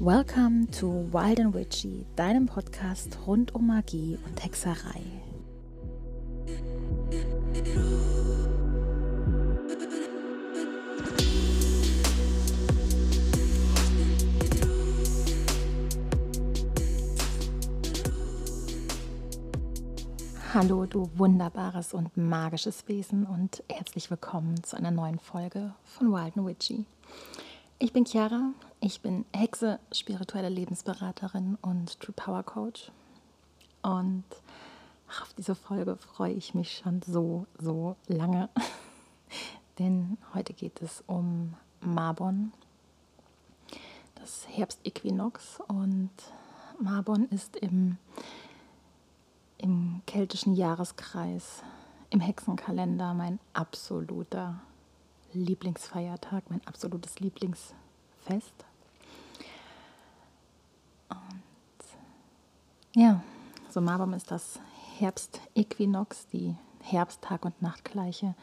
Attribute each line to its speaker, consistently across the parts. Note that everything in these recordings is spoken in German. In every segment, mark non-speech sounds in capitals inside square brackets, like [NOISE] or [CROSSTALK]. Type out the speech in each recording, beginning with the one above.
Speaker 1: Welcome to Wild and Witchy, deinem Podcast rund um Magie und Hexerei. Hallo, du wunderbares und magisches Wesen und herzlich willkommen zu einer neuen Folge von Wild and Witchy. Ich bin Chiara, ich bin Hexe, spirituelle Lebensberaterin und True Power Coach. Und auf diese Folge freue ich mich schon so, so lange. [LAUGHS] Denn heute geht es um Marbon, das Herbstäquinox. Und Marbon ist im, im keltischen Jahreskreis, im Hexenkalender mein absoluter Lieblingsfeiertag, mein absolutes Lieblingsfest. Ja, so Marbam ist das Herbstäquinox, die Herbsttag- und Nachtgleiche.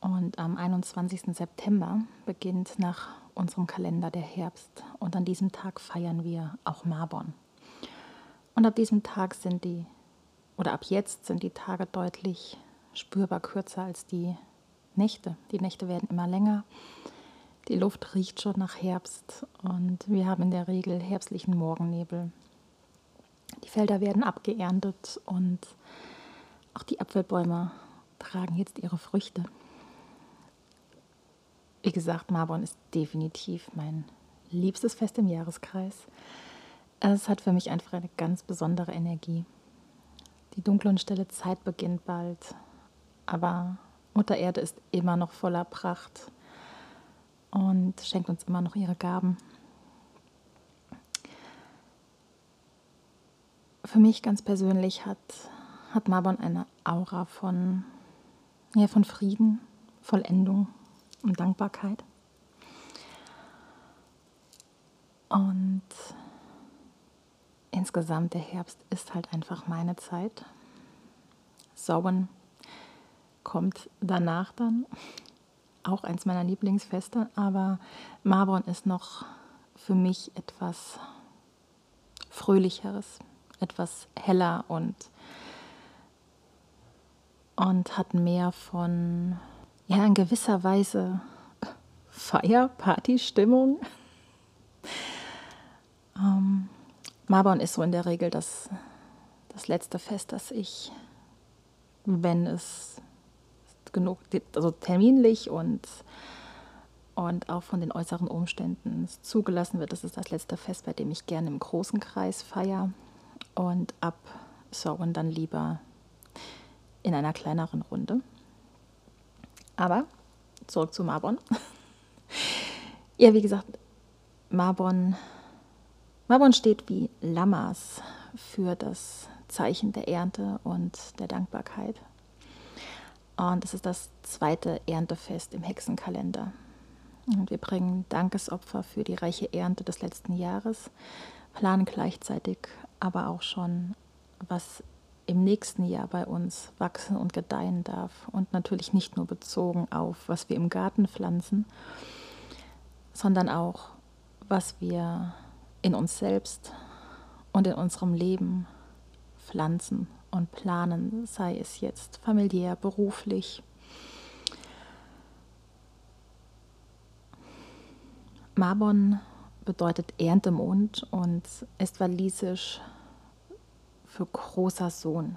Speaker 1: Und am 21. September beginnt nach unserem Kalender der Herbst. Und an diesem Tag feiern wir auch Marbon. Und ab diesem Tag sind die, oder ab jetzt sind die Tage deutlich spürbar kürzer als die Nächte. Die Nächte werden immer länger. Die Luft riecht schon nach Herbst und wir haben in der Regel herbstlichen Morgennebel. Die Felder werden abgeerntet und auch die Apfelbäume tragen jetzt ihre Früchte. Wie gesagt, Marbon ist definitiv mein liebstes Fest im Jahreskreis. Es hat für mich einfach eine ganz besondere Energie. Die dunkle und stille Zeit beginnt bald, aber Mutter Erde ist immer noch voller Pracht und schenkt uns immer noch ihre Gaben. für mich ganz persönlich hat, hat Marbon eine Aura von, ja, von Frieden, Vollendung und Dankbarkeit. Und insgesamt der Herbst ist halt einfach meine Zeit. Sauen kommt danach dann, auch eins meiner Lieblingsfeste, aber Marbon ist noch für mich etwas Fröhlicheres, etwas heller und, und hat mehr von, ja, in gewisser Weise Feier, Party-Stimmung. Ähm, Marbon ist so in der Regel das, das letzte Fest, das ich, wenn es genug, also terminlich und, und auch von den äußeren Umständen zugelassen wird, das ist das letzte Fest, bei dem ich gerne im großen Kreis feiere und ab Sorgen dann lieber in einer kleineren Runde. Aber zurück zu Marbon. [LAUGHS] ja, wie gesagt, Marbon, Marbon steht wie Lammas für das Zeichen der Ernte und der Dankbarkeit. Und es ist das zweite Erntefest im Hexenkalender. Und wir bringen Dankesopfer für die reiche Ernte des letzten Jahres, planen gleichzeitig aber auch schon, was im nächsten Jahr bei uns wachsen und gedeihen darf. Und natürlich nicht nur bezogen auf, was wir im Garten pflanzen, sondern auch, was wir in uns selbst und in unserem Leben pflanzen und planen, sei es jetzt familiär, beruflich. Marbon bedeutet Erntemond und ist walisisch für großer Sohn.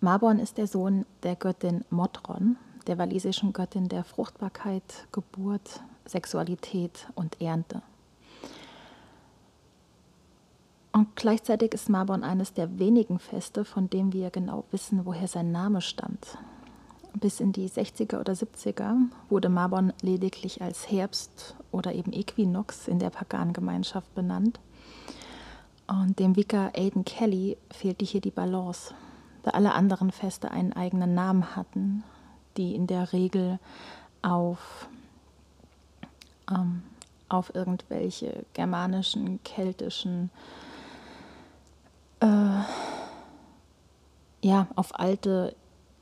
Speaker 1: Marbon ist der Sohn der Göttin Modron, der walisischen Göttin der Fruchtbarkeit, Geburt, Sexualität und Ernte. Und gleichzeitig ist Marbon eines der wenigen Feste, von dem wir genau wissen, woher sein Name stammt. Bis in die 60er oder 70er wurde Marbon lediglich als Herbst oder eben Äquinox in der Pagangemeinschaft benannt. Und dem Vicar Aidan Kelly fehlte hier die Balance, da alle anderen Feste einen eigenen Namen hatten, die in der Regel auf, ähm, auf irgendwelche germanischen, keltischen, äh, ja, auf alte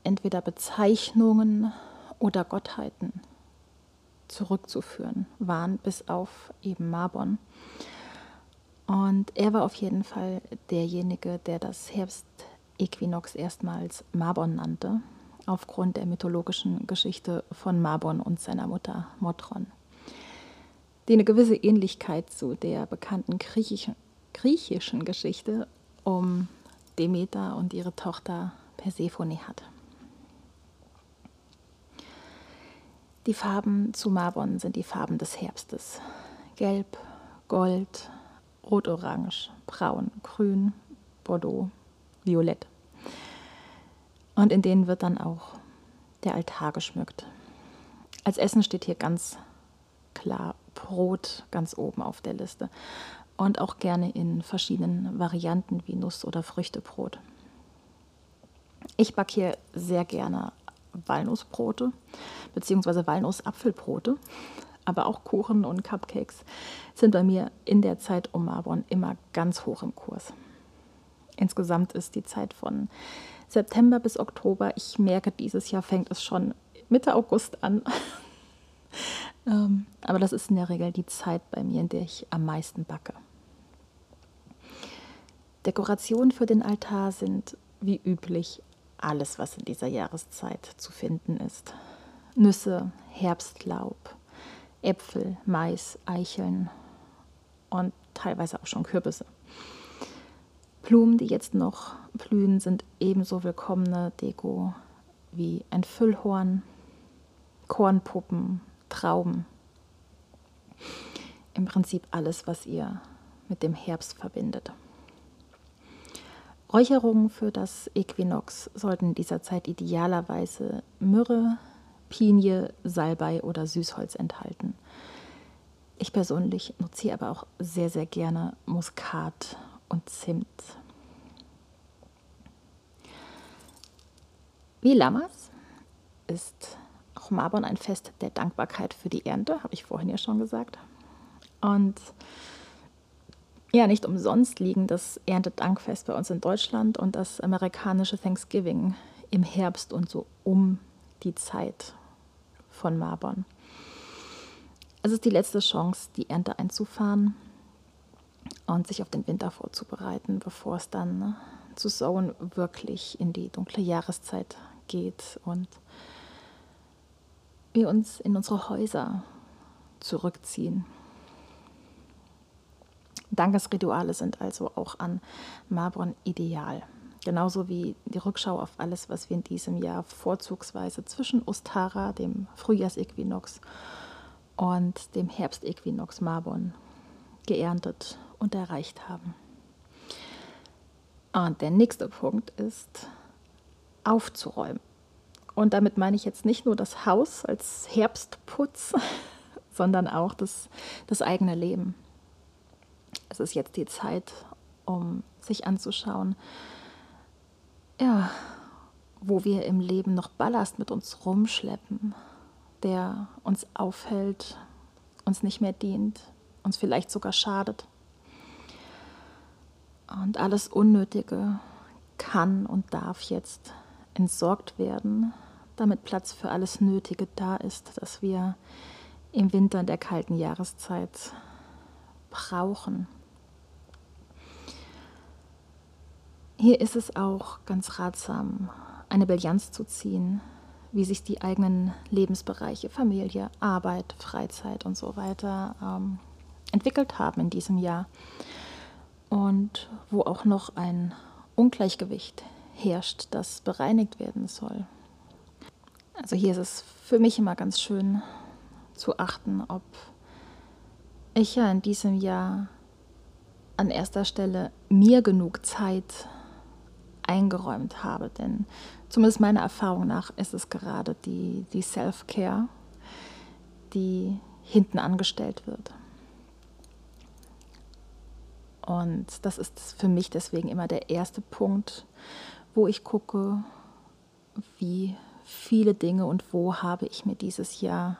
Speaker 1: entweder Bezeichnungen oder Gottheiten zurückzuführen waren, bis auf eben Marbon. Und er war auf jeden Fall derjenige, der das Herbstäquinox erstmals Marbon nannte, aufgrund der mythologischen Geschichte von Marbon und seiner Mutter Motron, die eine gewisse Ähnlichkeit zu der bekannten griechischen Geschichte um Demeter und ihre Tochter Persephone hat. Die Farben zu Marbon sind die Farben des Herbstes. Gelb, Gold, Rot-Orange, Braun, Grün, Bordeaux, Violett. Und in denen wird dann auch der Altar geschmückt. Als Essen steht hier ganz klar Brot ganz oben auf der Liste. Und auch gerne in verschiedenen Varianten wie Nuss- oder Früchtebrot. Ich backe hier sehr gerne Walnussbrote bzw. Walnussapfelbrote, aber auch Kuchen und Cupcakes sind bei mir in der Zeit um Marbon immer ganz hoch im Kurs. Insgesamt ist die Zeit von September bis Oktober. Ich merke, dieses Jahr fängt es schon Mitte August an. Ähm, aber das ist in der Regel die Zeit bei mir, in der ich am meisten backe. Dekorationen für den Altar sind wie üblich alles, was in dieser Jahreszeit zu finden ist. Nüsse, Herbstlaub, Äpfel, Mais, Eicheln und teilweise auch schon Kürbisse. Blumen, die jetzt noch blühen, sind ebenso willkommene Deko wie ein Füllhorn, Kornpuppen, Trauben. Im Prinzip alles, was ihr mit dem Herbst verbindet. Räucherungen für das Äquinox sollten in dieser Zeit idealerweise Myrrhe, Pinie, Salbei oder Süßholz enthalten. Ich persönlich nutze aber auch sehr, sehr gerne Muskat und Zimt. Wie Lammers ist auch Marbon ein Fest der Dankbarkeit für die Ernte, habe ich vorhin ja schon gesagt. Und ja, nicht umsonst liegen das Erntedankfest bei uns in Deutschland und das amerikanische Thanksgiving im Herbst und so um die Zeit von Marbon. Es ist die letzte Chance, die Ernte einzufahren und sich auf den Winter vorzubereiten, bevor es dann ne, zu Sown wirklich in die dunkle Jahreszeit geht und wir uns in unsere Häuser zurückziehen. Dankesrituale sind also auch an Marbon ideal. Genauso wie die Rückschau auf alles, was wir in diesem Jahr vorzugsweise zwischen Ostara, dem Frühjahrsequinox, und dem Herbstequinox Marbon geerntet und erreicht haben. Und der nächste Punkt ist aufzuräumen. Und damit meine ich jetzt nicht nur das Haus als Herbstputz, [LAUGHS] sondern auch das, das eigene Leben es ist jetzt die Zeit, um sich anzuschauen, ja, wo wir im Leben noch Ballast mit uns rumschleppen, der uns aufhält, uns nicht mehr dient, uns vielleicht sogar schadet. Und alles Unnötige kann und darf jetzt entsorgt werden, damit Platz für alles Nötige da ist, das wir im Winter in der kalten Jahreszeit brauchen. Hier ist es auch ganz ratsam, eine Bilanz zu ziehen, wie sich die eigenen Lebensbereiche, Familie, Arbeit, Freizeit und so weiter ähm, entwickelt haben in diesem Jahr und wo auch noch ein Ungleichgewicht herrscht, das bereinigt werden soll. Also hier ist es für mich immer ganz schön zu achten, ob ich ja in diesem Jahr an erster Stelle mir genug Zeit eingeräumt habe. Denn zumindest meiner Erfahrung nach ist es gerade die, die Self-Care, die hinten angestellt wird. Und das ist für mich deswegen immer der erste Punkt, wo ich gucke, wie viele Dinge und wo habe ich mir dieses Jahr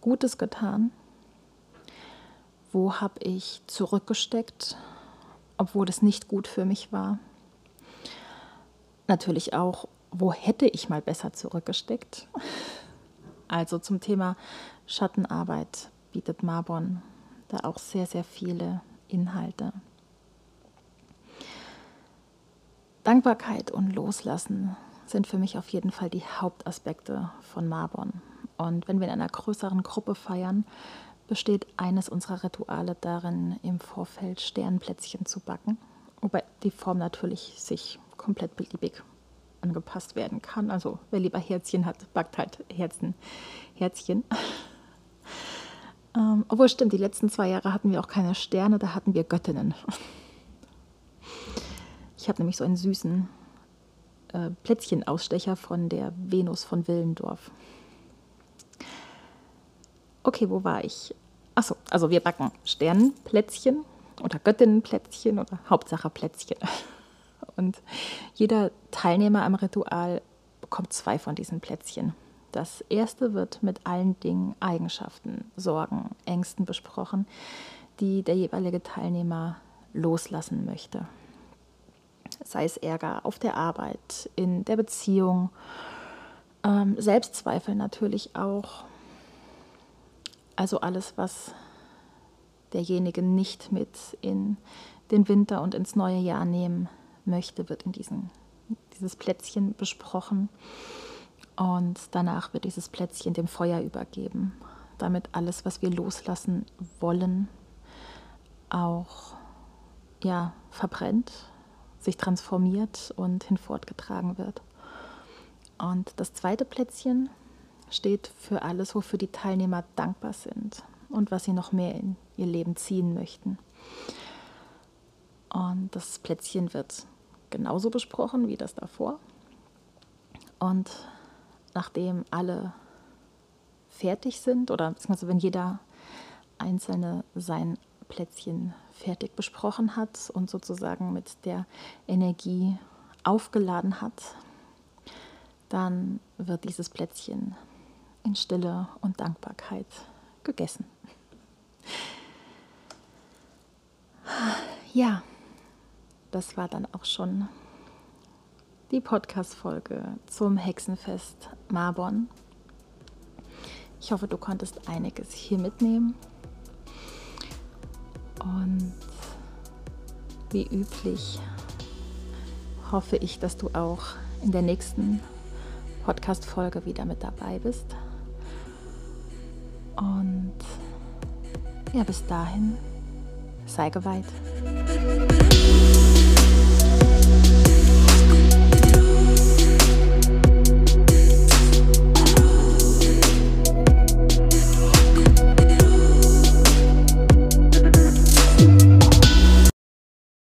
Speaker 1: Gutes getan, wo habe ich zurückgesteckt, obwohl es nicht gut für mich war natürlich auch, wo hätte ich mal besser zurückgesteckt? Also zum Thema Schattenarbeit bietet Marbon da auch sehr, sehr viele Inhalte. Dankbarkeit und Loslassen sind für mich auf jeden Fall die Hauptaspekte von Marbon. Und wenn wir in einer größeren Gruppe feiern, besteht eines unserer Rituale darin, im Vorfeld Sternplätzchen zu backen, wobei die Form natürlich sich komplett beliebig angepasst werden kann. Also wer lieber Herzchen hat, backt halt Herzen, Herzchen. [LAUGHS] ähm, obwohl stimmt, die letzten zwei Jahre hatten wir auch keine Sterne, da hatten wir Göttinnen. [LAUGHS] Ich habe nämlich so einen süßen äh, Plätzchenausstecher von der Venus von Willendorf. Okay, wo war ich? Achso, also wir backen Sternenplätzchen oder Göttinnenplätzchen oder Hauptsache Plätzchen. [LAUGHS] Und jeder Teilnehmer am Ritual bekommt zwei von diesen Plätzchen. Das erste wird mit allen Dingen, Eigenschaften, Sorgen, Ängsten besprochen, die der jeweilige Teilnehmer loslassen möchte sei es Ärger auf der Arbeit, in der Beziehung, ähm, Selbstzweifel natürlich auch. Also alles, was derjenige nicht mit in den Winter und ins neue Jahr nehmen möchte, wird in diesen, dieses Plätzchen besprochen. Und danach wird dieses Plätzchen dem Feuer übergeben, damit alles, was wir loslassen wollen, auch ja, verbrennt sich transformiert und hinfortgetragen wird. Und das zweite Plätzchen steht für alles, wofür die Teilnehmer dankbar sind und was sie noch mehr in ihr Leben ziehen möchten. Und das Plätzchen wird genauso besprochen wie das davor. Und nachdem alle fertig sind, oder beziehungsweise wenn jeder Einzelne sein Plätzchen fertig besprochen hat und sozusagen mit der Energie aufgeladen hat, dann wird dieses Plätzchen in Stille und Dankbarkeit gegessen. Ja, das war dann auch schon die Podcast-Folge zum Hexenfest Marbon. Ich hoffe, du konntest einiges hier mitnehmen. Und wie üblich hoffe ich, dass du auch in der nächsten Podcast-Folge wieder mit dabei bist. Und ja, bis dahin, sei geweiht.